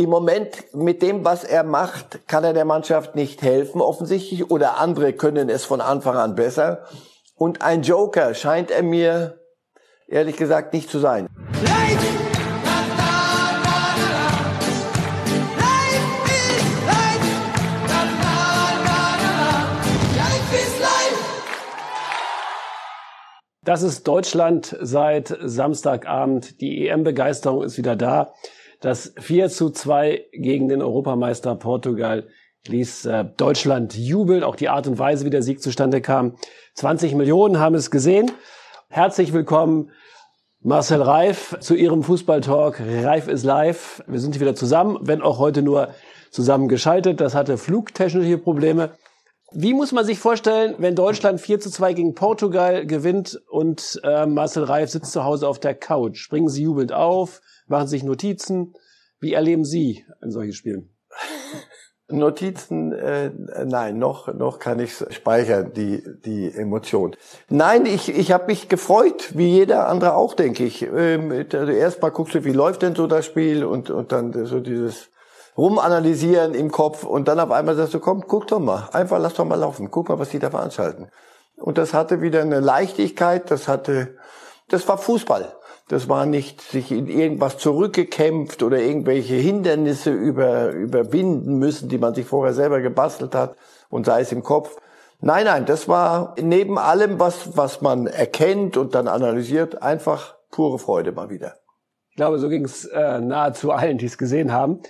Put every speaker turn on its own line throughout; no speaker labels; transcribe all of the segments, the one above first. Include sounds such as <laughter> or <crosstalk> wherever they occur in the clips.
Im Moment mit dem, was er macht, kann er der Mannschaft nicht helfen, offensichtlich, oder andere können es von Anfang an besser. Und ein Joker scheint er mir ehrlich gesagt nicht zu sein.
Das ist Deutschland seit Samstagabend. Die EM-Begeisterung ist wieder da. Das 4 zu 2 gegen den Europameister Portugal ließ äh, Deutschland jubeln. Auch die Art und Weise, wie der Sieg zustande kam. 20 Millionen haben es gesehen. Herzlich willkommen, Marcel Reif, zu Ihrem Fußballtalk. Reif ist live. Wir sind hier wieder zusammen, wenn auch heute nur zusammengeschaltet. Das hatte flugtechnische Probleme. Wie muss man sich vorstellen, wenn Deutschland 4 zu 2 gegen Portugal gewinnt und äh, Marcel Reif sitzt zu Hause auf der Couch? Springen Sie jubelnd auf, machen sich Notizen? Wie erleben Sie ein solches Spiel? <laughs>
Notizen, äh, nein, noch noch kann ich speichern die die Emotion. Nein, ich ich habe mich gefreut, wie jeder andere auch, denke ich. Ähm, also erstmal guckst du, wie läuft denn so das Spiel und und dann so dieses rumanalysieren im Kopf und dann auf einmal sagst du, komm, guck doch mal, einfach lass doch mal laufen, guck mal, was die da veranstalten. Und das hatte wieder eine Leichtigkeit, das hatte, das war Fußball. Das war nicht sich in irgendwas zurückgekämpft oder irgendwelche Hindernisse über, überwinden müssen, die man sich vorher selber gebastelt hat und sei es im Kopf. Nein, nein, das war neben allem, was, was man erkennt und dann analysiert, einfach pure Freude mal wieder.
Ich glaube, so ging es äh, nahezu allen, die es gesehen haben.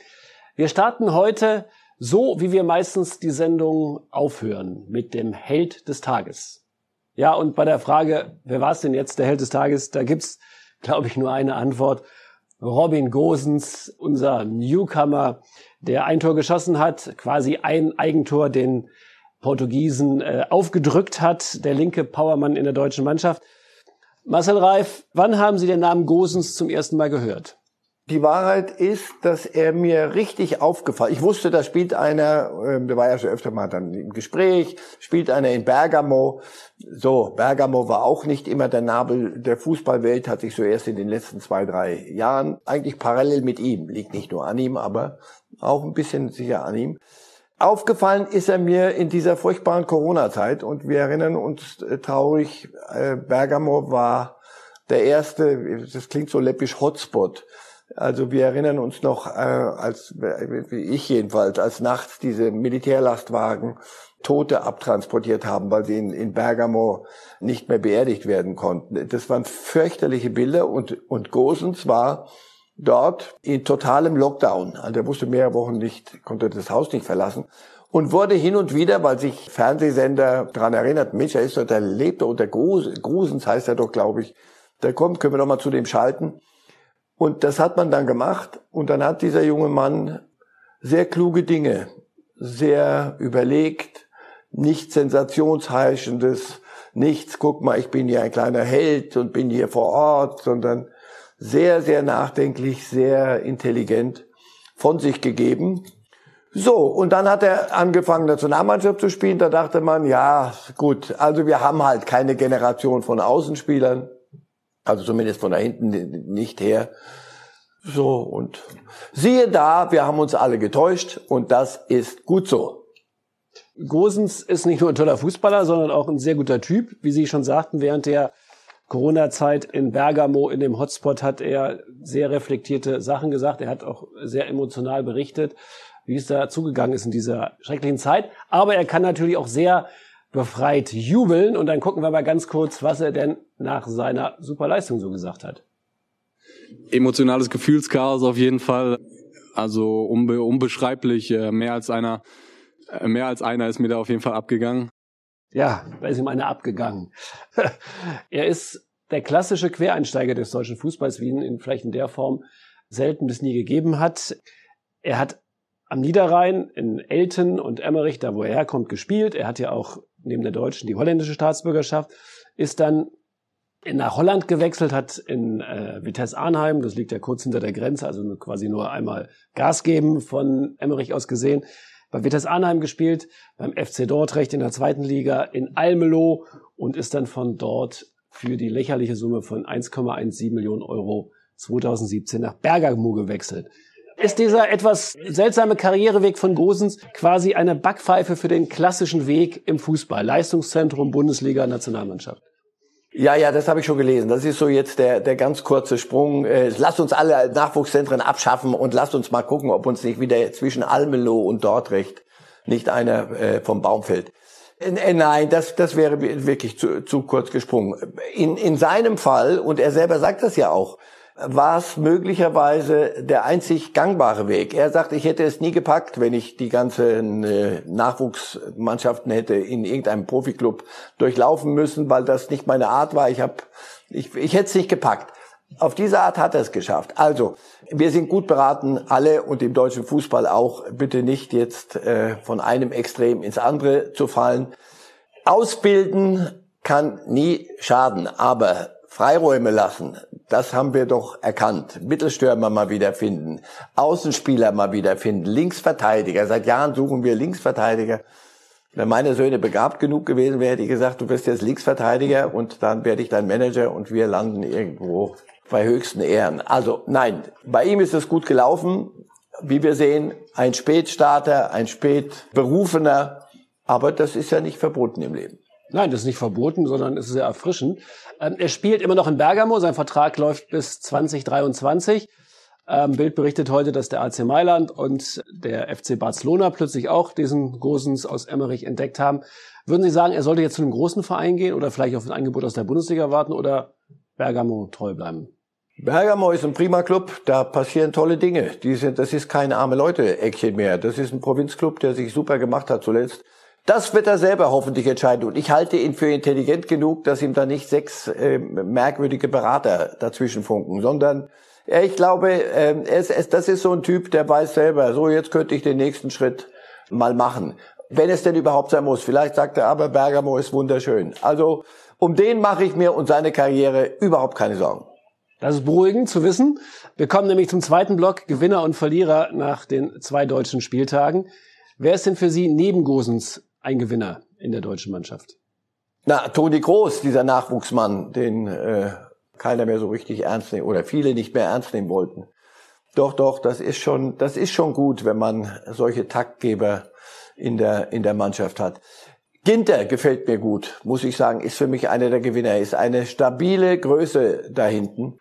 Wir starten heute so, wie wir meistens die Sendung aufhören, mit dem Held des Tages. Ja, und bei der Frage, wer war es denn jetzt der Held des Tages, da gibt's, glaube ich, nur eine Antwort. Robin Gosens, unser Newcomer, der ein Tor geschossen hat, quasi ein Eigentor den Portugiesen äh, aufgedrückt hat, der linke Powermann in der deutschen Mannschaft. Marcel Reif, wann haben Sie den Namen Gosens zum ersten Mal gehört?
Die Wahrheit ist, dass er mir richtig aufgefallen. Ich wusste, da spielt einer, äh, der war ja schon öfter mal dann im Gespräch, spielt einer in Bergamo. So, Bergamo war auch nicht immer der Nabel der Fußballwelt, hat sich so erst in den letzten zwei, drei Jahren eigentlich parallel mit ihm, liegt nicht nur an ihm, aber auch ein bisschen sicher an ihm. Aufgefallen ist er mir in dieser furchtbaren Corona-Zeit und wir erinnern uns äh, traurig, äh, Bergamo war der erste, das klingt so läppisch, Hotspot also wir erinnern uns noch, äh, als wie ich jedenfalls, als nachts diese Militärlastwagen Tote abtransportiert haben, weil sie in, in Bergamo nicht mehr beerdigt werden konnten. Das waren fürchterliche Bilder und, und Gosens war dort in totalem Lockdown. Also er wusste mehrere Wochen nicht, konnte das Haus nicht verlassen und wurde hin und wieder, weil sich Fernsehsender daran erinnert, Mensch, er ist doch, der lebt unter Grusens, heißt er doch, glaube ich. Der kommt, können wir doch mal zu dem schalten. Und das hat man dann gemacht und dann hat dieser junge Mann sehr kluge Dinge, sehr überlegt, nichts sensationsheischendes, nichts, guck mal, ich bin hier ein kleiner Held und bin hier vor Ort, sondern sehr, sehr nachdenklich, sehr intelligent von sich gegeben. So, und dann hat er angefangen, Nationalmannschaft zu spielen. Da dachte man, ja, gut, also wir haben halt keine Generation von Außenspielern. Also zumindest von da hinten nicht her. So, und siehe da, wir haben uns alle getäuscht und das ist gut so.
Gosens ist nicht nur ein toller Fußballer, sondern auch ein sehr guter Typ. Wie Sie schon sagten, während der Corona-Zeit in Bergamo, in dem Hotspot, hat er sehr reflektierte Sachen gesagt. Er hat auch sehr emotional berichtet, wie es da zugegangen ist in dieser schrecklichen Zeit. Aber er kann natürlich auch sehr befreit jubeln. Und dann gucken wir mal ganz kurz, was er denn nach seiner Superleistung so gesagt hat.
Emotionales Gefühlschaos auf jeden Fall. Also unbe unbeschreiblich. Äh, mehr als einer, äh, mehr als einer ist mir da auf jeden Fall abgegangen.
Ja, da ist ihm einer abgegangen. <laughs> er ist der klassische Quereinsteiger des deutschen Fußballs, wie ihn in, vielleicht in der Form selten bis nie gegeben hat. Er hat am Niederrhein in Elten und Emmerich, da wo er herkommt, gespielt. Er hat ja auch neben der deutschen die holländische Staatsbürgerschaft, ist dann nach Holland gewechselt, hat in äh, Vitesse Arnheim, das liegt ja kurz hinter der Grenze, also quasi nur einmal Gas geben von Emmerich aus gesehen, bei Vitesse Arnheim gespielt, beim FC Dordrecht in der zweiten Liga, in Almelo und ist dann von dort für die lächerliche Summe von 1,17 Millionen Euro 2017 nach Bergamo gewechselt. Ist dieser etwas seltsame Karriereweg von Gosens quasi eine Backpfeife für den klassischen Weg im Fußball? Leistungszentrum, Bundesliga, Nationalmannschaft?
Ja, ja, das habe ich schon gelesen. Das ist so jetzt der, der ganz kurze Sprung. Äh, lasst uns alle Nachwuchszentren abschaffen und lasst uns mal gucken, ob uns nicht wieder zwischen Almelo und Dortrecht nicht einer äh, vom Baum fällt. Äh, nein, das, das wäre wirklich zu, zu kurz gesprungen. In, in seinem Fall, und er selber sagt das ja auch, war es möglicherweise der einzig gangbare Weg. Er sagt, ich hätte es nie gepackt, wenn ich die ganzen äh, Nachwuchsmannschaften hätte in irgendeinem Profiklub durchlaufen müssen, weil das nicht meine Art war. Ich, hab, ich, ich hätte es nicht gepackt. Auf diese Art hat er es geschafft. Also, wir sind gut beraten, alle und im deutschen Fußball auch, bitte nicht jetzt äh, von einem Extrem ins andere zu fallen. Ausbilden kann nie schaden, aber Freiräume lassen, das haben wir doch erkannt. Mittelstürmer mal wieder finden, Außenspieler mal wieder finden, Linksverteidiger. Seit Jahren suchen wir Linksverteidiger. Wenn meine Söhne begabt genug gewesen wären, hätte ich gesagt, du bist jetzt Linksverteidiger und dann werde ich dein Manager und wir landen irgendwo bei höchsten Ehren. Also nein, bei ihm ist es gut gelaufen. Wie wir sehen, ein Spätstarter, ein Spätberufener. Aber das ist ja nicht verboten im Leben.
Nein, das ist nicht verboten, sondern es ist sehr erfrischend. Ähm, er spielt immer noch in Bergamo. Sein Vertrag läuft bis 2023. Ähm, Bild berichtet heute, dass der AC Mailand und der FC Barcelona plötzlich auch diesen Gosens aus Emmerich entdeckt haben. Würden Sie sagen, er sollte jetzt zu einem großen Verein gehen oder vielleicht auf ein Angebot aus der Bundesliga warten oder Bergamo treu bleiben?
Bergamo ist ein prima Club, da passieren tolle Dinge. Die sind, das ist kein arme Leute-Eckchen mehr. Das ist ein Provinzclub, der sich super gemacht hat zuletzt. Das wird er selber hoffentlich entscheiden. Und ich halte ihn für intelligent genug, dass ihm da nicht sechs äh, merkwürdige Berater dazwischen funken, sondern äh, ich glaube, äh, es, es, das ist so ein Typ, der weiß selber, so jetzt könnte ich den nächsten Schritt mal machen. Wenn es denn überhaupt sein muss. Vielleicht sagt er aber, Bergamo ist wunderschön. Also um den mache ich mir und seine Karriere überhaupt keine Sorgen.
Das ist beruhigend zu wissen. Wir kommen nämlich zum zweiten Block, Gewinner und Verlierer nach den zwei deutschen Spieltagen. Wer ist denn für Sie neben Gosens ein Gewinner in der deutschen Mannschaft?
Na, Toni Groß, dieser Nachwuchsmann, den äh, keiner mehr so richtig ernst nehmen oder viele nicht mehr ernst nehmen wollten. Doch, doch, das ist schon, das ist schon gut, wenn man solche Taktgeber in der, in der Mannschaft hat. Ginter gefällt mir gut, muss ich sagen, ist für mich einer der Gewinner, ist eine stabile Größe da hinten.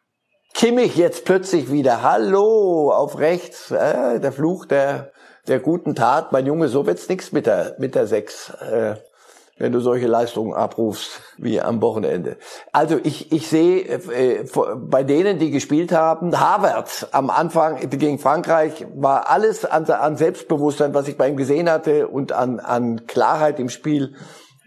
Kimmich jetzt plötzlich wieder, hallo, auf rechts, äh, der Fluch der der guten Tat, mein Junge, so wird's nix mit der, mit der Sechs, äh, wenn du solche Leistungen abrufst wie am Wochenende. Also ich, ich sehe äh, bei denen, die gespielt haben, Harvard am Anfang gegen Frankreich war alles an, an Selbstbewusstsein, was ich bei ihm gesehen hatte und an, an Klarheit im Spiel,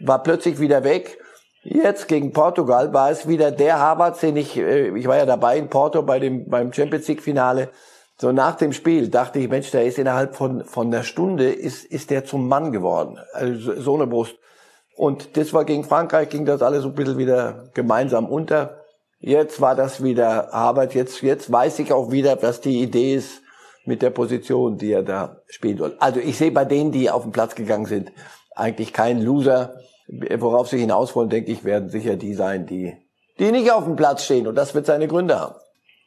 war plötzlich wieder weg. Jetzt gegen Portugal war es wieder der Harvard, den ich, äh, ich war ja dabei in Porto bei dem, beim Champions League Finale, so nach dem Spiel dachte ich, Mensch, der ist innerhalb von, von einer Stunde ist, ist der zum Mann geworden. Also so eine Brust. Und das war gegen Frankreich, ging das alles so ein bisschen wieder gemeinsam unter. Jetzt war das wieder Arbeit. Jetzt, jetzt weiß ich auch wieder, was die Idee ist mit der Position, die er da spielen soll. Also ich sehe bei denen, die auf den Platz gegangen sind, eigentlich keinen Loser. Worauf sie hinaus wollen, denke ich, werden sicher die sein, die, die nicht auf dem Platz stehen. Und das wird seine Gründe haben.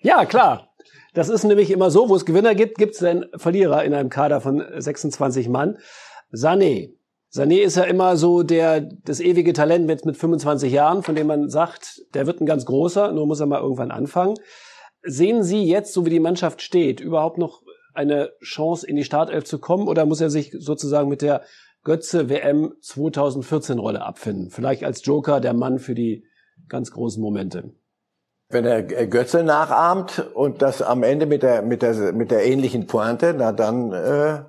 Ja, klar. Das ist nämlich immer so, wo es Gewinner gibt, gibt es einen Verlierer in einem Kader von 26 Mann. Sané. Sané ist ja immer so der, das ewige Talent mit, mit 25 Jahren, von dem man sagt, der wird ein ganz großer, nur muss er mal irgendwann anfangen. Sehen Sie jetzt, so wie die Mannschaft steht, überhaupt noch eine Chance in die Startelf zu kommen oder muss er sich sozusagen mit der Götze WM 2014 Rolle abfinden? Vielleicht als Joker der Mann für die ganz großen Momente.
Wenn er Götze nachahmt und das am Ende mit der, mit der, mit der ähnlichen Pointe, na dann äh,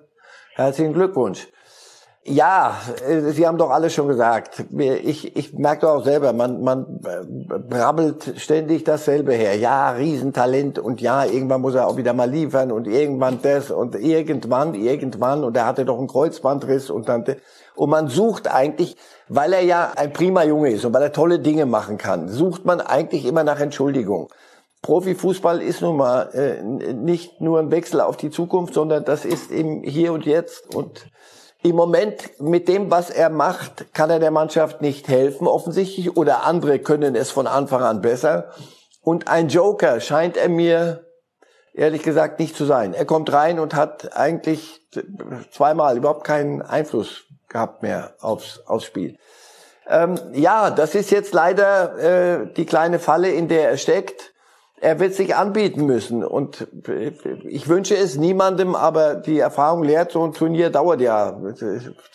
herzlichen Glückwunsch. Ja, äh, Sie haben doch alles schon gesagt. Ich, ich merke doch auch selber, man, man äh, brabbelt ständig dasselbe her. Ja, Riesentalent und ja, irgendwann muss er auch wieder mal liefern und irgendwann das und irgendwann, irgendwann und er hatte doch einen Kreuzbandriss und dann und man sucht eigentlich, weil er ja ein prima Junge ist und weil er tolle Dinge machen kann, sucht man eigentlich immer nach Entschuldigung. Profifußball ist nun mal äh, nicht nur ein Wechsel auf die Zukunft, sondern das ist im Hier und Jetzt. Und im Moment mit dem, was er macht, kann er der Mannschaft nicht helfen, offensichtlich, oder andere können es von Anfang an besser. Und ein Joker scheint er mir ehrlich gesagt nicht zu sein. Er kommt rein und hat eigentlich zweimal überhaupt keinen Einfluss gehabt mehr aufs, aufs Spiel. Ähm, ja, das ist jetzt leider äh, die kleine Falle, in der er steckt. Er wird sich anbieten müssen und äh, ich wünsche es niemandem, aber die Erfahrung lehrt, so ein Turnier dauert ja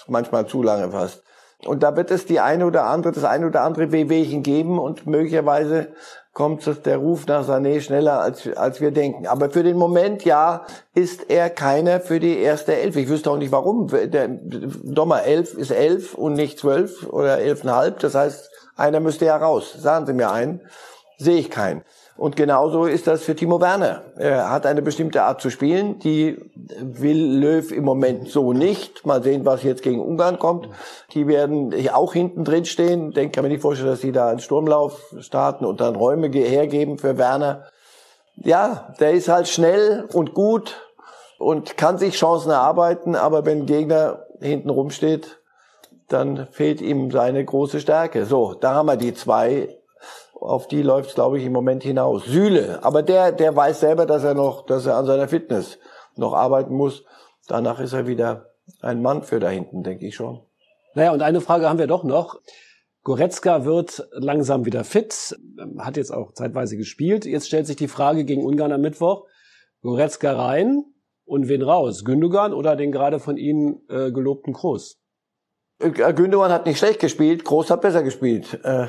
manchmal zu lange fast. Und da wird es die eine oder andere, das eine oder andere Wehwehchen geben und möglicherweise kommt der Ruf nach Sané schneller, als, als wir denken. Aber für den Moment, ja, ist er keiner für die erste Elf. Ich wüsste auch nicht warum. Der Dommer elf ist elf und nicht zwölf oder elfeinhalb. Das heißt, einer müsste ja raus. Sagen Sie mir einen. Sehe ich keinen. Und genauso ist das für Timo Werner. Er hat eine bestimmte Art zu spielen, die will Löw im Moment so nicht. Mal sehen, was jetzt gegen Ungarn kommt. Die werden auch hinten drin stehen. Ich kann mir nicht vorstellen, dass sie da einen Sturmlauf starten und dann Räume hergeben für Werner. Ja, der ist halt schnell und gut und kann sich Chancen erarbeiten, aber wenn ein Gegner hinten rumsteht, dann fehlt ihm seine große Stärke. So, da haben wir die zwei auf die läuft glaube ich, im Moment hinaus. Süle, aber der, der weiß selber, dass er noch, dass er an seiner Fitness noch arbeiten muss. Danach ist er wieder ein Mann für da hinten, denke ich schon.
Naja, und eine Frage haben wir doch noch. Goretzka wird langsam wieder fit, hat jetzt auch zeitweise gespielt. Jetzt stellt sich die Frage gegen Ungarn am Mittwoch. Goretzka rein und wen raus? Gündogan oder den gerade von Ihnen äh, gelobten Groß?
Äh, Gündogan hat nicht schlecht gespielt, Groß hat besser gespielt. Äh,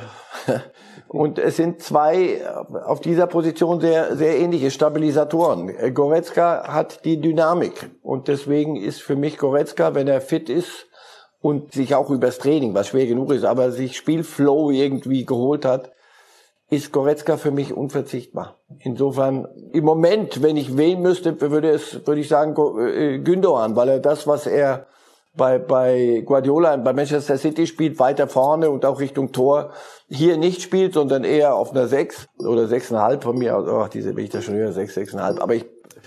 <laughs> und es sind zwei auf dieser Position sehr, sehr ähnliche Stabilisatoren. Goretzka hat die Dynamik. Und deswegen ist für mich Goretzka, wenn er fit ist und sich auch übers Training, was schwer genug ist, aber sich Spielflow irgendwie geholt hat, ist Goretzka für mich unverzichtbar. Insofern, im Moment, wenn ich wählen müsste, würde es, würde ich sagen, äh, Gündogan, weil er das, was er bei, bei Guardiola bei Manchester City spielt, weiter vorne und auch Richtung Tor hier nicht spielt, sondern eher auf einer 6 oder 6,5 von mir. Oh, diese bin ich da schon wieder 6, 6,5. Aber ich,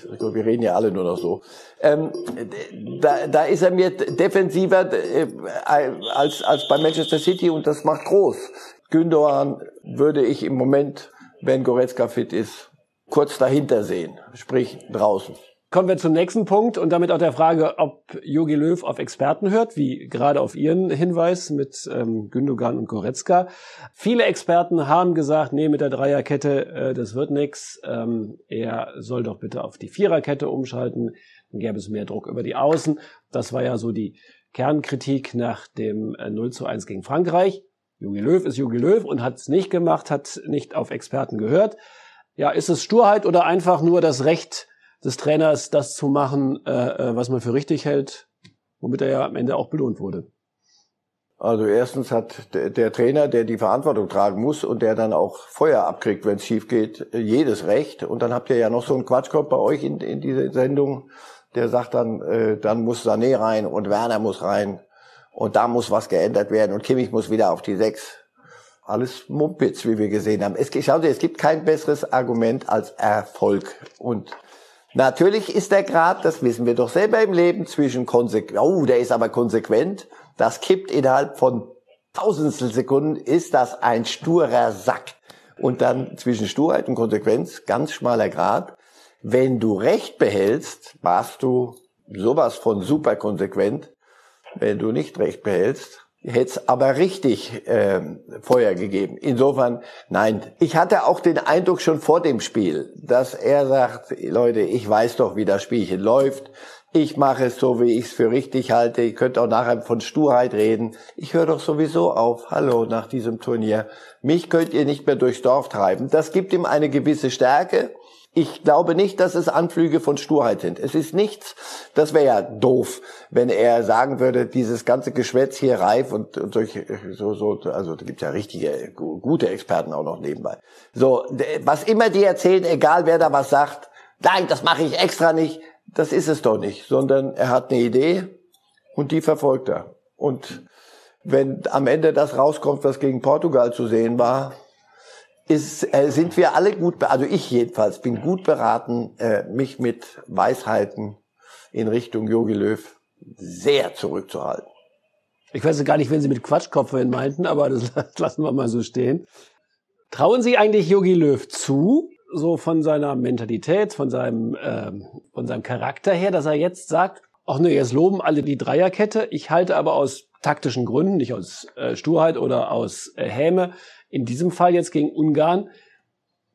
wir reden ja alle nur noch so. Ähm, da, da ist er mir defensiver äh, als, als bei Manchester City und das macht groß. Gündogan würde ich im Moment, wenn Goretzka fit ist, kurz dahinter sehen, sprich draußen.
Kommen wir zum nächsten Punkt und damit auch der Frage, ob Jogi Löw auf Experten hört, wie gerade auf Ihren Hinweis mit ähm, Gündogan und Goretzka. Viele Experten haben gesagt, nee, mit der Dreierkette, äh, das wird nix. Ähm, er soll doch bitte auf die Viererkette umschalten, dann gäbe es mehr Druck über die Außen. Das war ja so die Kernkritik nach dem äh, 0 zu 1 gegen Frankreich. Jogi Löw ist Jogi Löw und hat es nicht gemacht, hat nicht auf Experten gehört. Ja, ist es Sturheit oder einfach nur das Recht, des Trainers, das zu machen, äh, äh, was man für richtig hält, womit er ja am Ende auch belohnt wurde.
Also erstens hat der, Trainer, der die Verantwortung tragen muss und der dann auch Feuer abkriegt, wenn es schief geht, jedes Recht. Und dann habt ihr ja noch so einen Quatschkopf bei euch in, in dieser Sendung, der sagt dann, äh, dann muss Sané rein und Werner muss rein und da muss was geändert werden und Kimmich muss wieder auf die Sechs. Alles Mumpitz, wie wir gesehen haben. Es, schauen Sie, es gibt kein besseres Argument als Erfolg. Und Natürlich ist der Grad, das wissen wir doch selber im Leben, zwischen konsequent, oh, der ist aber konsequent, das kippt innerhalb von Tausendstel Sekunden, ist das ein sturer Sack. Und dann zwischen Sturheit und Konsequenz, ganz schmaler Grad. Wenn du Recht behältst, warst du sowas von super konsequent. Wenn du nicht Recht behältst, es aber richtig äh, Feuer gegeben. Insofern, nein. Ich hatte auch den Eindruck schon vor dem Spiel, dass er sagt, Leute, ich weiß doch, wie das Spielchen läuft. Ich mache es so, wie ich es für richtig halte. Ihr könnt auch nachher von Sturheit reden. Ich höre doch sowieso auf. Hallo, nach diesem Turnier. Mich könnt ihr nicht mehr durchs Dorf treiben. Das gibt ihm eine gewisse Stärke. Ich glaube nicht, dass es Anflüge von Sturheit sind. Es ist nichts, das wäre ja doof, wenn er sagen würde, dieses ganze Geschwätz hier reif und, und solche, so, so, also da gibt's ja richtige, gute Experten auch noch nebenbei. So, was immer die erzählen, egal wer da was sagt, nein, das mache ich extra nicht, das ist es doch nicht, sondern er hat eine Idee und die verfolgt er. Und wenn am Ende das rauskommt, was gegen Portugal zu sehen war, ist, äh, sind wir alle gut, also ich jedenfalls bin gut beraten, äh, mich mit Weisheiten in Richtung Yogi Löw sehr zurückzuhalten.
Ich weiß gar nicht, wenn Sie mit Quatschkopf meinten, aber <laughs> das lassen wir mal so stehen. Trauen Sie eigentlich Yogi Löw zu, so von seiner Mentalität, von seinem, ähm, von seinem Charakter her, dass er jetzt sagt, ach nee, jetzt loben alle die Dreierkette. Ich halte aber aus taktischen Gründen, nicht aus äh, Sturheit oder aus äh, Häme, in diesem Fall jetzt gegen Ungarn,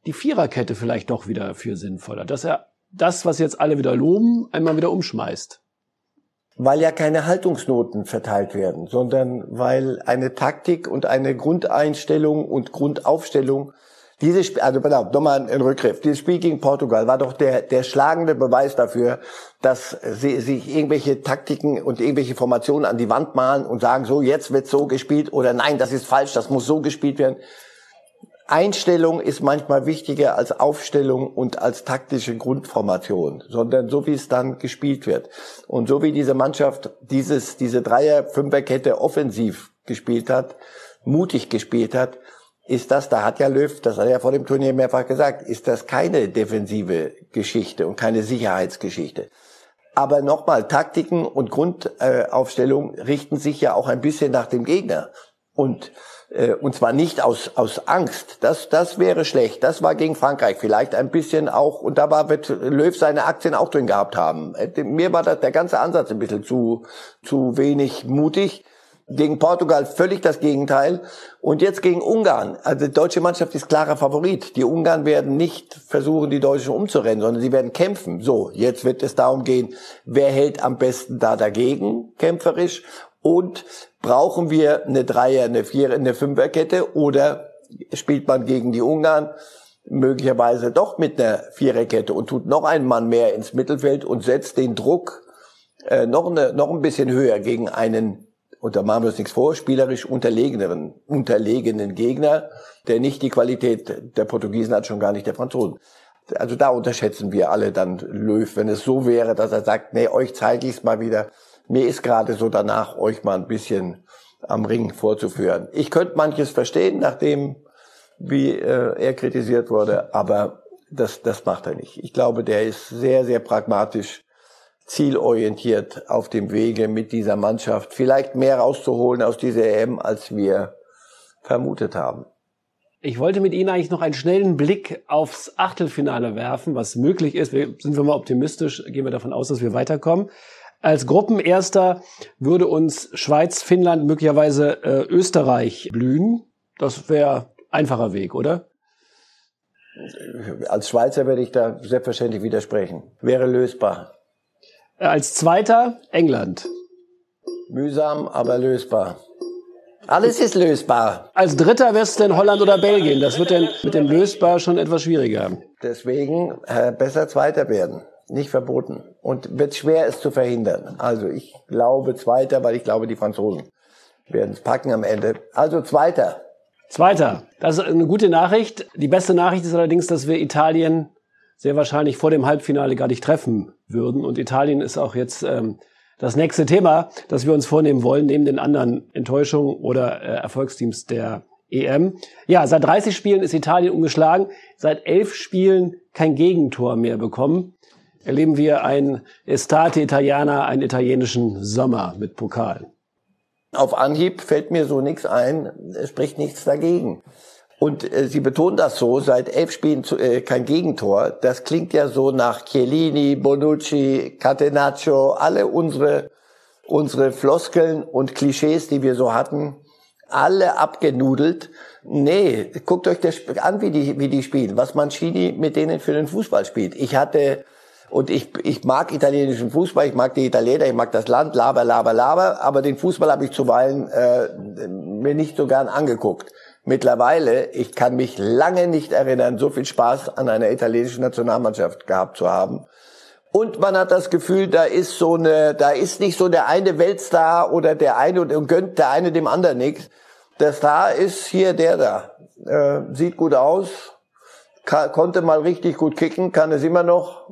die Viererkette vielleicht doch wieder für sinnvoller. Dass er das, was jetzt alle wieder loben, einmal wieder umschmeißt
weil ja keine Haltungsnoten verteilt werden, sondern weil eine Taktik und eine Grundeinstellung und Grundaufstellung dieses Spiel, also pass auf, nochmal ein Rückgriff. Dieses Spiel gegen Portugal war doch der, der schlagende Beweis dafür, dass sie sich irgendwelche Taktiken und irgendwelche Formationen an die Wand malen und sagen, so, jetzt wird so gespielt oder nein, das ist falsch, das muss so gespielt werden. Einstellung ist manchmal wichtiger als Aufstellung und als taktische Grundformation, sondern so wie es dann gespielt wird. Und so wie diese Mannschaft dieses, diese Dreier-Fünfer-Kette offensiv gespielt hat, mutig gespielt hat, ist das, da hat ja Löw, das hat er ja vor dem Turnier mehrfach gesagt, ist das keine defensive Geschichte und keine Sicherheitsgeschichte. Aber nochmal, Taktiken und Grundaufstellung richten sich ja auch ein bisschen nach dem Gegner. Und äh, und zwar nicht aus, aus Angst. Das, das wäre schlecht. Das war gegen Frankreich vielleicht ein bisschen auch, und da war, wird Löw seine Aktien auch drin gehabt haben. Äh, mir war das, der ganze Ansatz ein bisschen zu, zu wenig mutig. Gegen Portugal völlig das Gegenteil. Und jetzt gegen Ungarn. Also die deutsche Mannschaft ist klarer Favorit. Die Ungarn werden nicht versuchen, die Deutschen umzurennen, sondern sie werden kämpfen. So, jetzt wird es darum gehen, wer hält am besten da dagegen, kämpferisch. Und brauchen wir eine Dreier, eine Vierer, eine Fünferkette oder spielt man gegen die Ungarn möglicherweise doch mit einer Viererkette und tut noch einen Mann mehr ins Mittelfeld und setzt den Druck äh, noch, eine, noch ein bisschen höher gegen einen, und da machen wir uns nichts vor, spielerisch unterlegeneren, unterlegenen Gegner, der nicht die Qualität der Portugiesen hat, schon gar nicht der Franzosen. Also da unterschätzen wir alle dann Löw, wenn es so wäre, dass er sagt, nee, euch zeige ich es mal wieder mir ist gerade so danach, euch mal ein bisschen am Ring vorzuführen. Ich könnte manches verstehen, nachdem wie äh, er kritisiert wurde, aber das, das macht er nicht. Ich glaube, der ist sehr, sehr pragmatisch, zielorientiert auf dem Wege mit dieser Mannschaft, vielleicht mehr rauszuholen aus dieser EM, als wir vermutet haben.
Ich wollte mit Ihnen eigentlich noch einen schnellen Blick aufs Achtelfinale werfen, was möglich ist. Wir, sind wir mal optimistisch, gehen wir davon aus, dass wir weiterkommen. Als Gruppenerster würde uns Schweiz, Finnland, möglicherweise äh, Österreich blühen. Das wäre einfacher Weg, oder?
Als Schweizer werde ich da selbstverständlich widersprechen. Wäre lösbar.
Äh, als Zweiter England.
Mühsam, aber lösbar. Alles ist lösbar.
Als Dritter wäre es denn Holland oder Belgien. Das wird denn mit dem lösbar schon etwas schwieriger.
Deswegen äh, besser Zweiter werden nicht verboten und wird schwer, es zu verhindern. Also ich glaube Zweiter, weil ich glaube, die Franzosen werden es packen am Ende. Also Zweiter.
Zweiter. Das ist eine gute Nachricht. Die beste Nachricht ist allerdings, dass wir Italien sehr wahrscheinlich vor dem Halbfinale gar nicht treffen würden. Und Italien ist auch jetzt ähm, das nächste Thema, das wir uns vornehmen wollen, neben den anderen Enttäuschungen oder äh, Erfolgsteams der EM. Ja, seit 30 Spielen ist Italien ungeschlagen, seit elf Spielen kein Gegentor mehr bekommen erleben wir ein Estate Italiana, einen italienischen Sommer mit Pokal.
Auf Anhieb fällt mir so nichts ein, es spricht nichts dagegen. Und äh, Sie betonen das so, seit elf Spielen zu, äh, kein Gegentor. Das klingt ja so nach Chiellini, Bonucci, Catenaccio, alle unsere, unsere Floskeln und Klischees, die wir so hatten, alle abgenudelt. Nee, guckt euch das an, wie die, wie die spielen, was Mancini mit denen für den Fußball spielt. Ich hatte und ich, ich mag italienischen Fußball, ich mag die Italiener, ich mag das Land, laber, laber, laber, aber den Fußball habe ich zuweilen äh, mir nicht so gern angeguckt. Mittlerweile, ich kann mich lange nicht erinnern, so viel Spaß an einer italienischen Nationalmannschaft gehabt zu haben. Und man hat das Gefühl, da ist so eine, da ist nicht so der eine Weltstar oder der eine und gönnt der eine dem anderen nichts. Der Star ist hier der da. Äh, sieht gut aus, kann, konnte mal richtig gut kicken, kann es immer noch,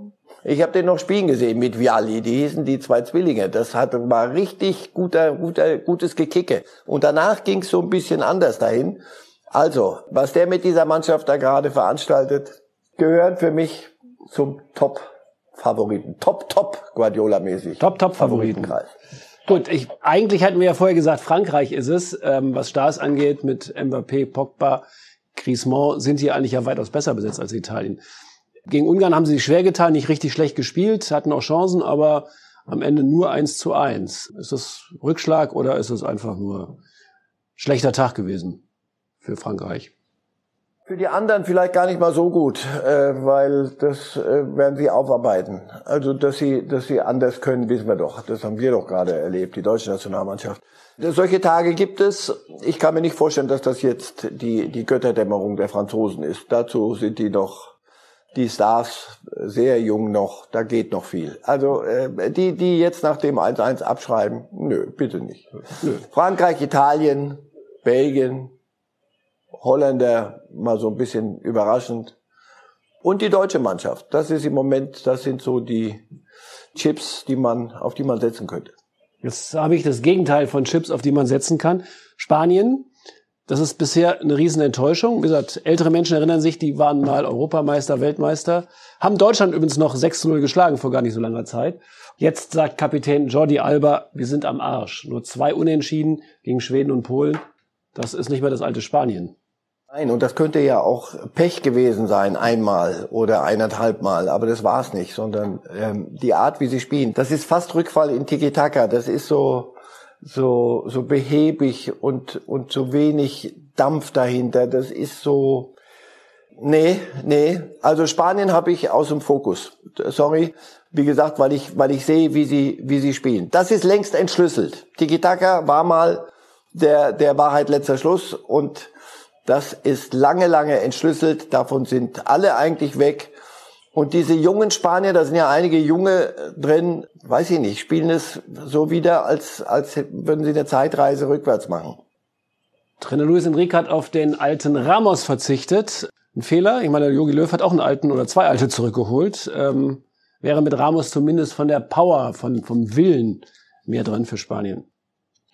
ich habe den noch spielen gesehen mit Viali, die hießen die zwei Zwillinge. Das hat, war richtig guter, guter, gutes Gekicke. Und danach ging es so ein bisschen anders dahin. Also, was der mit dieser Mannschaft da gerade veranstaltet, gehört für mich zum Top-Favoriten. Top, top Guardiola-mäßig.
Top, top Favoritenkreis. Gut, ich, eigentlich hatten wir ja vorher gesagt, Frankreich ist es, ähm, was Stars angeht, mit Mbappé, Pogba, Griezmann sind die eigentlich ja weitaus besser besetzt als Italien. Gegen Ungarn haben sie sich schwer getan, nicht richtig schlecht gespielt, hatten auch Chancen, aber am Ende nur eins zu eins. Ist das Rückschlag oder ist es einfach nur schlechter Tag gewesen für Frankreich?
Für die anderen vielleicht gar nicht mal so gut, äh, weil das äh, werden sie aufarbeiten. Also dass sie, dass sie anders können, wissen wir doch. Das haben wir doch gerade erlebt, die deutsche Nationalmannschaft. Solche Tage gibt es. Ich kann mir nicht vorstellen, dass das jetzt die, die Götterdämmerung der Franzosen ist. Dazu sind die noch die Stars sehr jung noch, da geht noch viel. Also äh, die, die jetzt nach dem 1-1 abschreiben, nö, bitte nicht. Nö. Frankreich, Italien, Belgien, Holländer mal so ein bisschen überraschend. Und die deutsche Mannschaft. Das ist im Moment, das sind so die Chips, die man, auf die man setzen könnte.
Jetzt habe ich das Gegenteil von Chips, auf die man setzen kann. Spanien, das ist bisher eine riesen Enttäuschung. Wie gesagt, ältere Menschen erinnern sich, die waren mal Europameister, Weltmeister, haben Deutschland übrigens noch 6-0 geschlagen vor gar nicht so langer Zeit. Jetzt sagt Kapitän Jordi Alba, wir sind am Arsch. Nur zwei Unentschieden gegen Schweden und Polen. Das ist nicht mehr das alte Spanien.
Nein, und das könnte ja auch Pech gewesen sein, einmal oder eineinhalb Mal, aber das war's nicht, sondern ähm, die Art, wie sie spielen, das ist fast Rückfall in Tiki-Taka, das ist so, so, so behäbig und, und so wenig Dampf dahinter, das ist so, nee, nee, also Spanien habe ich aus dem Fokus, sorry, wie gesagt, weil ich, weil ich sehe, wie sie, wie sie spielen. Das ist längst entschlüsselt. Tiki-Taka war mal der, der Wahrheit letzter Schluss und das ist lange, lange entschlüsselt. Davon sind alle eigentlich weg. Und diese jungen Spanier, da sind ja einige Junge drin, weiß ich nicht, spielen es so wieder, als, als würden sie eine Zeitreise rückwärts machen.
Trainer Luis Enrique hat auf den alten Ramos verzichtet. Ein Fehler. Ich meine, Jogi Löw hat auch einen alten oder zwei alte zurückgeholt. Ähm, wäre mit Ramos zumindest von der Power, von, vom Willen mehr drin für Spanien.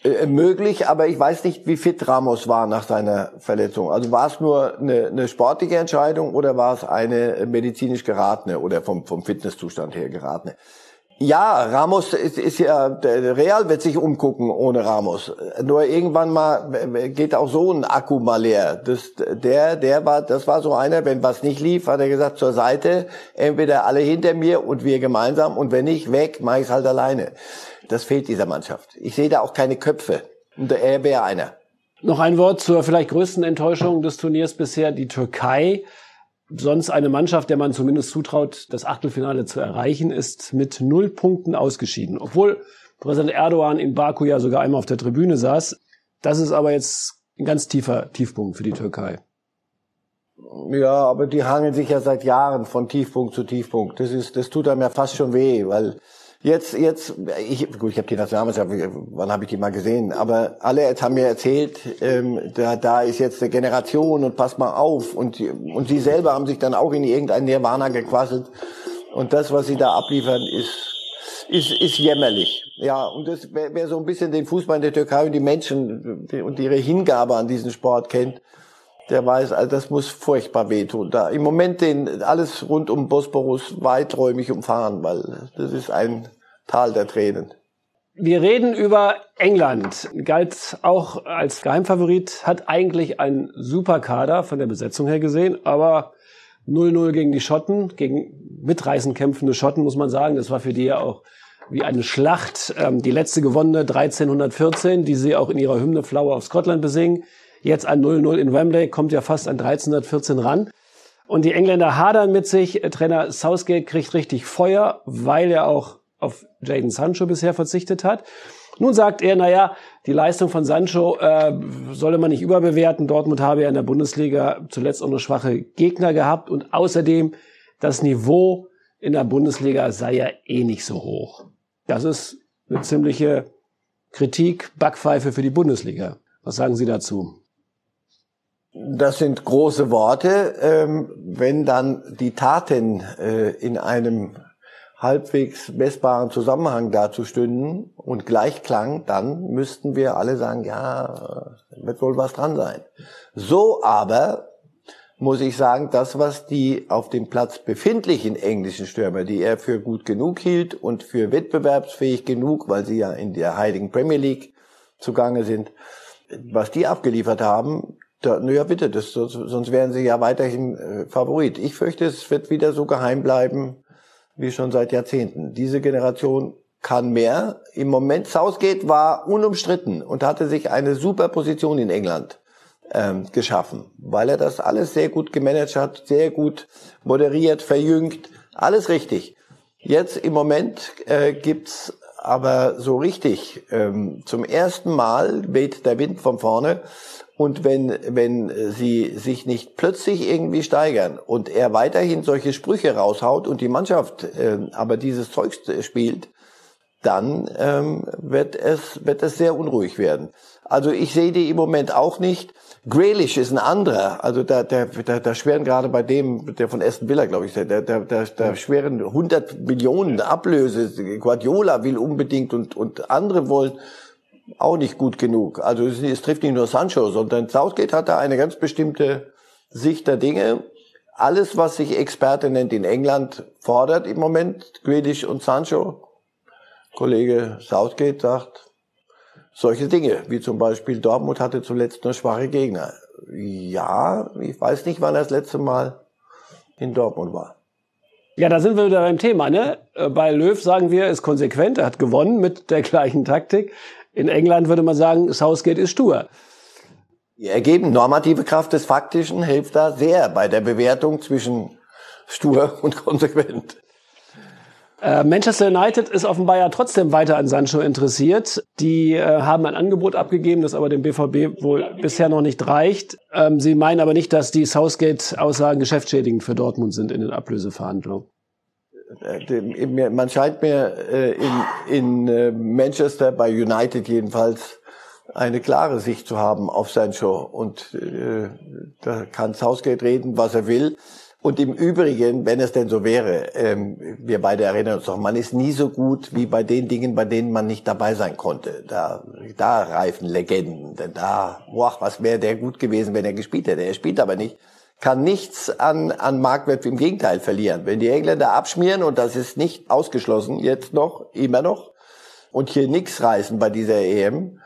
Äh, möglich, aber ich weiß nicht, wie fit Ramos war nach seiner Verletzung. Also war es nur eine, eine sportliche Entscheidung oder war es eine medizinisch geratene oder vom, vom Fitnesszustand her geratene? Ja, Ramos ist, ist ja, der Real wird sich umgucken ohne Ramos. Nur irgendwann mal geht auch so ein Akku mal leer. Das, der, der war, das war so einer, wenn was nicht lief, hat er gesagt, zur Seite, entweder alle hinter mir und wir gemeinsam und wenn nicht, weg, mach ich's halt alleine. Das fehlt dieser Mannschaft. Ich sehe da auch keine Köpfe. Und er wäre einer.
Noch ein Wort zur vielleicht größten Enttäuschung des Turniers bisher, die Türkei. Sonst eine Mannschaft, der man zumindest zutraut, das Achtelfinale zu erreichen, ist mit null Punkten ausgeschieden. Obwohl Präsident Erdogan in Baku ja sogar einmal auf der Tribüne saß. Das ist aber jetzt ein ganz tiefer Tiefpunkt für die Türkei.
Ja, aber die hangeln sich ja seit Jahren von Tiefpunkt zu Tiefpunkt. Das ist, das tut einem ja fast schon weh, weil Jetzt, jetzt, ich, gut, ich habe die Nationalmannschaft, wann habe ich die mal gesehen? Aber alle jetzt haben mir erzählt, ähm, da, da ist jetzt eine Generation und passt mal auf. Und, und sie selber haben sich dann auch in irgendein Nirvana gequasselt. Und das, was sie da abliefern, ist, ist, ist jämmerlich. Ja, und das, wer, wer so ein bisschen den Fußball in der Türkei und die Menschen und ihre Hingabe an diesen Sport kennt, der weiß, also das muss furchtbar wehtun. Da im Moment den alles rund um Bosporus weiträumig umfahren, weil das ist ein Tal der Tränen.
Wir reden über England. Galt auch als Geheimfavorit, hat eigentlich einen super Kader von der Besetzung her gesehen, aber 0-0 gegen die Schotten, gegen mitreißend kämpfende Schotten, muss man sagen. Das war für die ja auch wie eine Schlacht. Ähm, die letzte gewonnene 1314, die sie auch in ihrer Hymne Flower of Scotland besingen. Jetzt ein 0-0 in Wembley, kommt ja fast an 1314 ran. Und die Engländer hadern mit sich. Trainer Southgate kriegt richtig Feuer, weil er auch auf Jaden Sancho bisher verzichtet hat. Nun sagt er, naja, die Leistung von Sancho äh, solle man nicht überbewerten. Dortmund habe ja in der Bundesliga zuletzt auch nur schwache Gegner gehabt und außerdem das Niveau in der Bundesliga sei ja eh nicht so hoch. Das ist eine ziemliche Kritik, Backpfeife für die Bundesliga. Was sagen Sie dazu?
Das sind große Worte. Ähm, wenn dann die Taten äh, in einem halbwegs messbaren Zusammenhang dazu stünden und Gleichklang, dann müssten wir alle sagen, ja, wird wohl was dran sein. So aber muss ich sagen, das, was die auf dem Platz befindlichen englischen Stürmer, die er für gut genug hielt und für wettbewerbsfähig genug, weil sie ja in der heiligen Premier League zugange sind, was die abgeliefert haben, Da, naja, bitte, das, sonst wären sie ja weiterhin äh, Favorit. Ich fürchte, es wird wieder so geheim bleiben wie schon seit Jahrzehnten. Diese Generation kann mehr. Im Moment Southgate war unumstritten und hatte sich eine super Position in England ähm, geschaffen, weil er das alles sehr gut gemanagt hat, sehr gut moderiert, verjüngt, alles richtig. Jetzt im Moment äh, gibt's aber so richtig ähm, zum ersten Mal weht der Wind von vorne und wenn, wenn sie sich nicht plötzlich irgendwie steigern und er weiterhin solche Sprüche raushaut und die Mannschaft äh, aber dieses Zeug spielt, dann ähm, wird, es, wird es sehr unruhig werden. Also ich sehe die im Moment auch nicht. Grealish ist ein anderer. Also da, da, da, da schweren gerade bei dem, der von Aston Villa, glaube ich, da, da, da, da schweren 100 Millionen Ablöse. Guardiola will unbedingt und, und andere wollen auch nicht gut genug. Also es, es trifft nicht nur Sancho, sondern Southgate hat da eine ganz bestimmte Sicht der Dinge. Alles, was sich Experte nennt in England, fordert im Moment Grealish und Sancho. Kollege Southgate sagt solche Dinge, wie zum Beispiel Dortmund hatte zuletzt nur schwache Gegner. Ja, ich weiß nicht, wann er das letzte Mal in Dortmund war.
Ja, da sind wir wieder beim Thema. Ne? Bei Löw sagen wir, ist konsequent, er hat gewonnen mit der gleichen Taktik. In England würde man sagen, Southgate ist stur.
Die ergeben normative Kraft des Faktischen hilft da sehr bei der Bewertung zwischen stur und konsequent.
Äh, Manchester United ist offenbar ja trotzdem weiter an Sancho interessiert. Die äh, haben ein Angebot abgegeben, das aber dem BVB wohl bisher noch nicht reicht. Ähm, sie meinen aber nicht, dass die Southgate-Aussagen geschäftsschädigend für Dortmund sind in den Ablöseverhandlungen.
Äh, man scheint mir äh, in, in äh, Manchester bei United jedenfalls eine klare Sicht zu haben auf Sancho und äh, da kann Southgate reden, was er will. Und im Übrigen, wenn es denn so wäre, ähm, wir beide erinnern uns doch, man ist nie so gut wie bei den Dingen, bei denen man nicht dabei sein konnte. Da, da reifen Legenden, denn da, boah, was wäre der gut gewesen, wenn er gespielt hätte. Er spielt aber nicht kann nichts an, an Marktwert, im Gegenteil verlieren. Wenn die Engländer abschmieren, und das ist nicht ausgeschlossen, jetzt noch, immer noch, und hier nichts reißen bei dieser EM,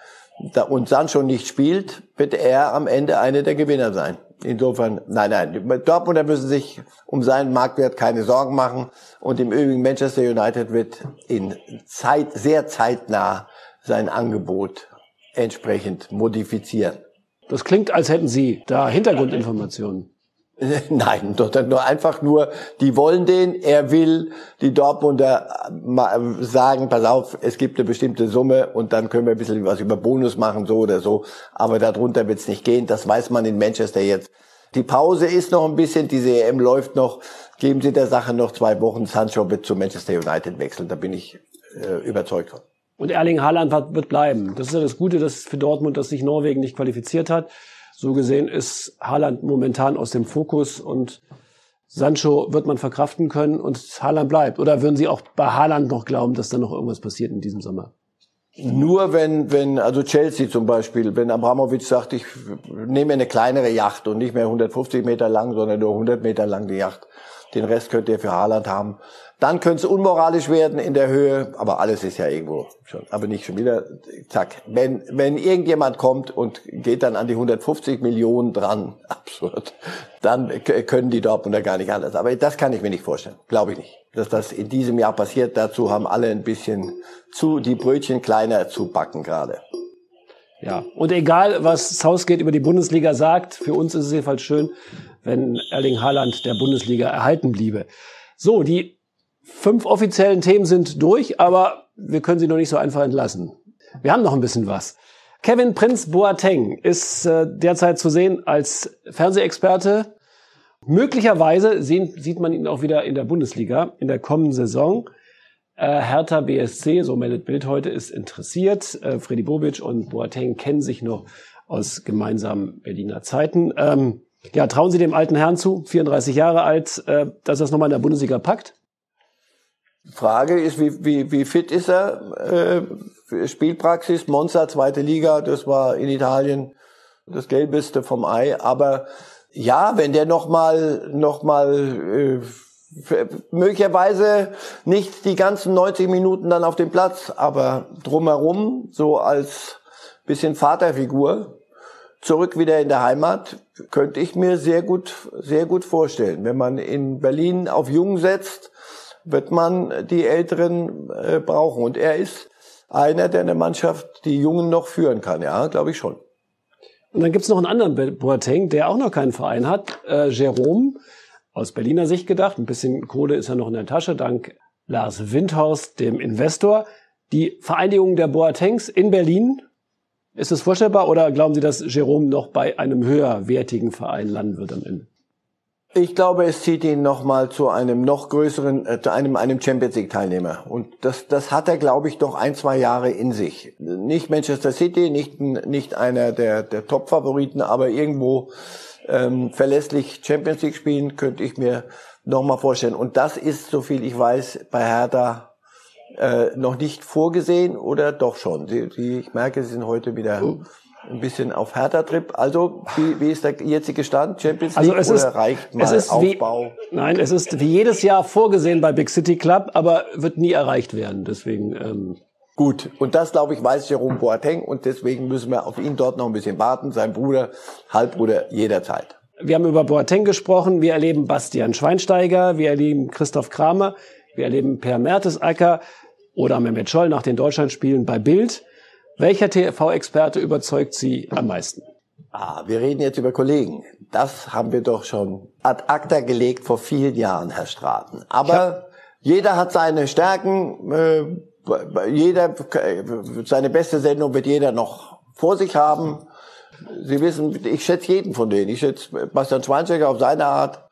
da, und Sancho nicht spielt, wird er am Ende einer der Gewinner sein. Insofern, nein, nein, Dortmunder müssen sich um seinen Marktwert keine Sorgen machen. Und im Übrigen Manchester United wird in Zeit, sehr zeitnah sein Angebot entsprechend modifizieren.
Das klingt, als hätten Sie da Hintergrundinformationen. <laughs>
Nein, nur einfach nur, die wollen den, er will, die Dortmunder äh, sagen, pass auf, es gibt eine bestimmte Summe und dann können wir ein bisschen was über Bonus machen, so oder so. Aber darunter wird es nicht gehen, das weiß man in Manchester jetzt. Die Pause ist noch ein bisschen, diese EM läuft noch. Geben Sie der Sache noch zwei Wochen. Sancho wird zu Manchester United wechseln, da bin ich äh, überzeugt von.
Und Erling Haaland wird bleiben. Das ist ja das Gute, dass für Dortmund, dass sich Norwegen nicht qualifiziert hat. So gesehen ist Haaland momentan aus dem Fokus und Sancho wird man verkraften können und Haaland bleibt. Oder würden Sie auch bei Haaland noch glauben, dass da noch irgendwas passiert in diesem Sommer?
Nur wenn, wenn, also Chelsea zum Beispiel, wenn Abramovic sagt, ich nehme eine kleinere Yacht und nicht mehr 150 Meter lang, sondern nur 100 Meter lang die Yacht, den Rest könnt ihr für Haaland haben, dann könnte es unmoralisch werden in der Höhe, aber alles ist ja irgendwo schon, aber nicht schon wieder. Zack. Wenn, wenn irgendjemand kommt und geht dann an die 150 Millionen dran, <laughs> absurd, dann können die Dortmunder gar nicht anders. Aber das kann ich mir nicht vorstellen. Glaube ich nicht. Dass das in diesem Jahr passiert, dazu haben alle ein bisschen zu, die Brötchen kleiner zu backen gerade.
Ja, und egal, was Southgate über die Bundesliga sagt, für uns ist es jedenfalls schön, wenn Erling Haaland der Bundesliga erhalten bliebe. So, die fünf offiziellen Themen sind durch, aber wir können sie noch nicht so einfach entlassen. Wir haben noch ein bisschen was. Kevin Prinz Boateng ist äh, derzeit zu sehen als Fernsehexperte. Möglicherweise sehen, sieht man ihn auch wieder in der Bundesliga in der kommenden Saison. Äh, Hertha BSC, so meldet Bild heute, ist interessiert. Äh, Freddy Bobic und Boateng kennen sich noch aus gemeinsamen Berliner Zeiten. Ähm, ja, trauen Sie dem alten Herrn zu, 34 Jahre alt, äh, dass er es nochmal in der Bundesliga packt?
Frage ist, wie, wie, wie fit ist er? Äh, Spielpraxis, Monza, zweite Liga, das war in Italien das Gelbeste vom Ei. Aber ja, wenn der nochmal noch mal, äh, möglicherweise nicht die ganzen 90 Minuten dann auf dem Platz, aber drumherum so als bisschen Vaterfigur zurück wieder in der Heimat, könnte ich mir sehr gut, sehr gut vorstellen. Wenn man in Berlin auf Jung setzt, wird man die Älteren äh, brauchen. Und er ist einer, der eine Mannschaft, die Jungen noch führen kann. Ja, glaube ich schon.
Und dann gibt's noch einen anderen Boateng, der auch noch keinen Verein hat. Äh, Jerome, aus Berliner Sicht gedacht. Ein bisschen Kohle ist ja noch in der Tasche, dank Lars Windhaus, dem Investor. Die Vereinigung der Boatengs in Berlin, ist es vorstellbar oder glauben Sie, dass Jerome noch bei einem höherwertigen Verein landen wird am Ende?
Ich glaube, es zieht ihn nochmal zu einem noch größeren, äh, zu einem, einem Champions League Teilnehmer. Und das, das hat er, glaube ich, doch ein, zwei Jahre in sich. Nicht Manchester City, nicht, nicht einer der, der Top-Favoriten, aber irgendwo ähm, verlässlich Champions League spielen, könnte ich mir nochmal vorstellen. Und das ist, so viel ich weiß, bei Hertha äh, noch nicht vorgesehen oder doch schon. Sie, sie, ich merke, Sie sind heute wieder... Oh ein bisschen auf härter Trip. Also, wie, wie ist der jetzige Stand? Champions
also
League
also es
oder
ist,
reicht mal
es ist
Aufbau?
Wie, nein, es ist wie jedes Jahr vorgesehen bei Big City Club, aber wird nie erreicht werden. Deswegen. Ähm
Gut, und das glaube ich weiß Jerome Boateng und deswegen müssen wir auf ihn dort noch ein bisschen warten. Sein Bruder, Halbbruder jederzeit.
Wir haben über Boateng gesprochen. Wir erleben Bastian Schweinsteiger, wir erleben Christoph Kramer, wir erleben Per Mertesacker oder Mehmet Scholl nach den Deutschlandspielen bei Bild. Welcher TV-Experte überzeugt Sie am meisten?
Ah, wir reden jetzt über Kollegen. Das haben wir doch schon ad acta gelegt vor vielen Jahren, Herr Straten. Aber jeder hat seine Stärken. Äh, jeder, seine beste Sendung wird jeder noch vor sich haben. Sie wissen, ich schätze jeden von denen. Ich schätze Bastian Schweinsteiger auf seine Art.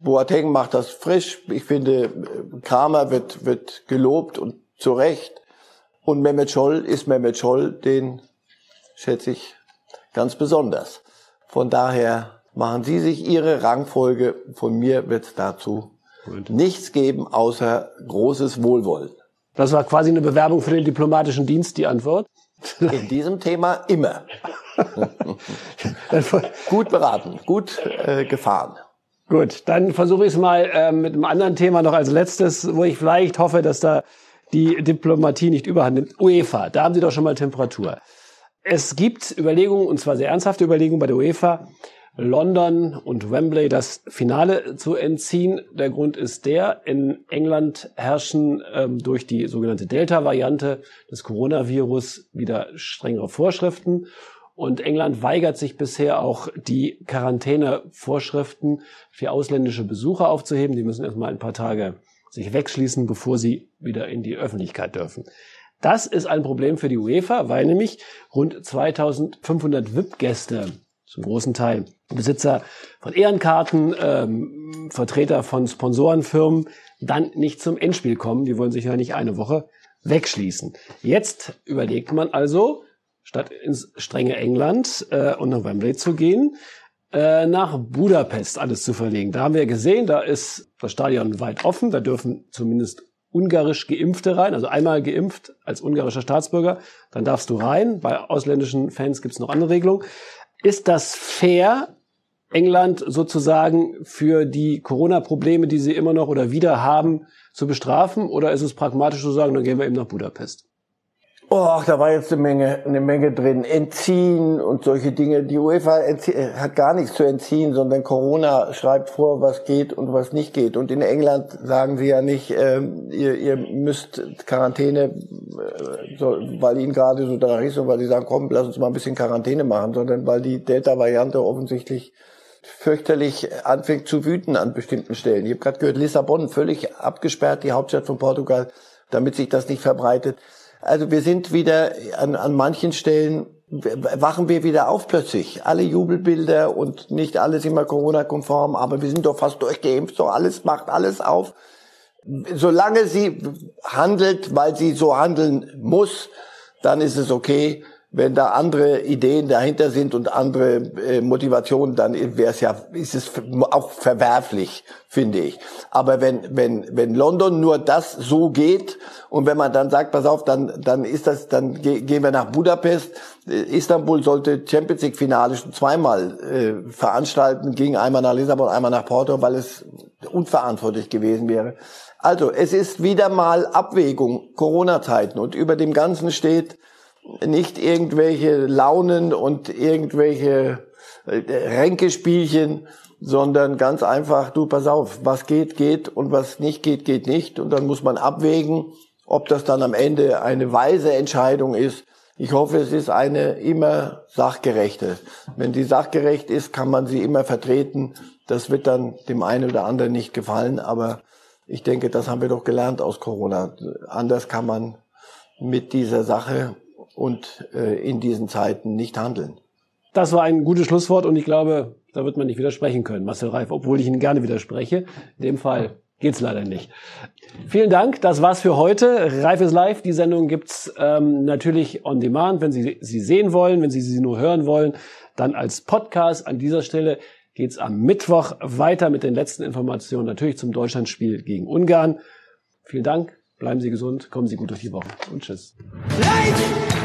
Boateng macht das frisch. Ich finde, Kramer wird, wird gelobt und zu Recht. Und Mehmet Scholl ist Mehmet Scholl, den schätze ich ganz besonders. Von daher machen Sie sich Ihre Rangfolge. Von mir wird es dazu Gut. nichts geben, außer großes Wohlwollen.
Das war quasi eine Bewerbung für den diplomatischen Dienst, die Antwort.
In diesem Thema immer. <laughs> gut beraten, gut äh, gefahren.
Gut, dann versuche ich es mal äh, mit einem anderen Thema noch als letztes, wo ich vielleicht hoffe, dass da die Diplomatie nicht überhand nimmt. UEFA, da haben Sie doch schon mal Temperatur. Es gibt Überlegungen, und zwar sehr ernsthafte Überlegungen bei der UEFA, London und Wembley das Finale zu entziehen. Der Grund ist der, in England herrschen ähm, durch die sogenannte Delta-Variante des Coronavirus wieder strengere Vorschriften. Und England weigert sich bisher auch, die Quarantänevorschriften für ausländische Besucher aufzuheben. Die müssen erstmal ein paar Tage sich wegschließen, bevor sie wieder in die Öffentlichkeit dürfen. Das ist ein Problem für die UEFA, weil nämlich rund 2500 VIP-Gäste zum großen Teil Besitzer von Ehrenkarten, ähm, Vertreter von Sponsorenfirmen dann nicht zum Endspiel kommen. Die wollen sich ja nicht eine Woche wegschließen. Jetzt überlegt man also, statt ins strenge England äh, und nach Wembley zu gehen, äh, nach Budapest alles zu verlegen. Da haben wir gesehen, da ist das Stadion weit offen, da dürfen zumindest ungarisch Geimpfte rein, also einmal geimpft als ungarischer Staatsbürger, dann darfst du rein. Bei ausländischen Fans gibt es noch andere Regelungen. Ist das fair, England sozusagen für die Corona-Probleme, die sie immer noch oder wieder haben, zu bestrafen? Oder ist es pragmatisch zu sagen, dann gehen wir eben nach Budapest?
Oh, da war jetzt eine Menge, eine Menge drin. Entziehen und solche Dinge. Die UEFA hat gar nichts zu entziehen, sondern Corona schreibt vor, was geht und was nicht geht. Und in England sagen sie ja nicht, äh, ihr, ihr müsst Quarantäne, äh, so, weil ihnen gerade so da ist und weil sie sagen, komm, lass uns mal ein bisschen Quarantäne machen, sondern weil die Delta-Variante offensichtlich fürchterlich anfängt zu wüten an bestimmten Stellen. Ich habe gerade gehört, Lissabon völlig abgesperrt, die Hauptstadt von Portugal, damit sich das nicht verbreitet. Also wir sind wieder an, an manchen Stellen wachen wir wieder auf plötzlich. Alle Jubelbilder und nicht alles immer Corona-konform, aber wir sind doch fast durchgeimpft, so alles macht alles auf. Solange sie handelt, weil sie so handeln muss, dann ist es okay wenn da andere Ideen dahinter sind und andere äh, Motivationen, dann wäre es ja, ist es auch verwerflich, finde ich. Aber wenn, wenn, wenn London nur das so geht und wenn man dann sagt, pass auf, dann, dann ist das, dann ge gehen wir nach Budapest. Äh, Istanbul sollte Champions League Finale schon zweimal äh, veranstalten, ging einmal nach Lissabon, einmal nach Porto, weil es unverantwortlich gewesen wäre. Also, es ist wieder mal Abwägung, Corona-Zeiten und über dem Ganzen steht, nicht irgendwelche Launen und irgendwelche äh, Ränkespielchen, sondern ganz einfach, du pass auf, was geht, geht und was nicht geht, geht nicht. Und dann muss man abwägen, ob das dann am Ende eine weise Entscheidung ist. Ich hoffe, es ist eine immer sachgerechte. Wenn die sachgerecht ist, kann man sie immer vertreten. Das wird dann dem einen oder anderen nicht gefallen, aber ich denke, das haben wir doch gelernt aus Corona. Anders kann man mit dieser Sache und äh, in diesen Zeiten nicht handeln.
Das war ein gutes Schlusswort und ich glaube, da wird man nicht widersprechen können, Marcel Reif, obwohl ich Ihnen gerne widerspreche. In dem Fall geht's leider nicht. Vielen Dank, das war's für heute. Reif ist live. Die Sendung gibt's ähm, natürlich on demand, wenn Sie sie sehen wollen, wenn Sie sie nur hören wollen, dann als Podcast. An dieser Stelle geht's am Mittwoch weiter mit den letzten Informationen, natürlich zum Deutschlandspiel gegen Ungarn. Vielen Dank, bleiben Sie gesund, kommen Sie gut durch die Woche und tschüss. Light!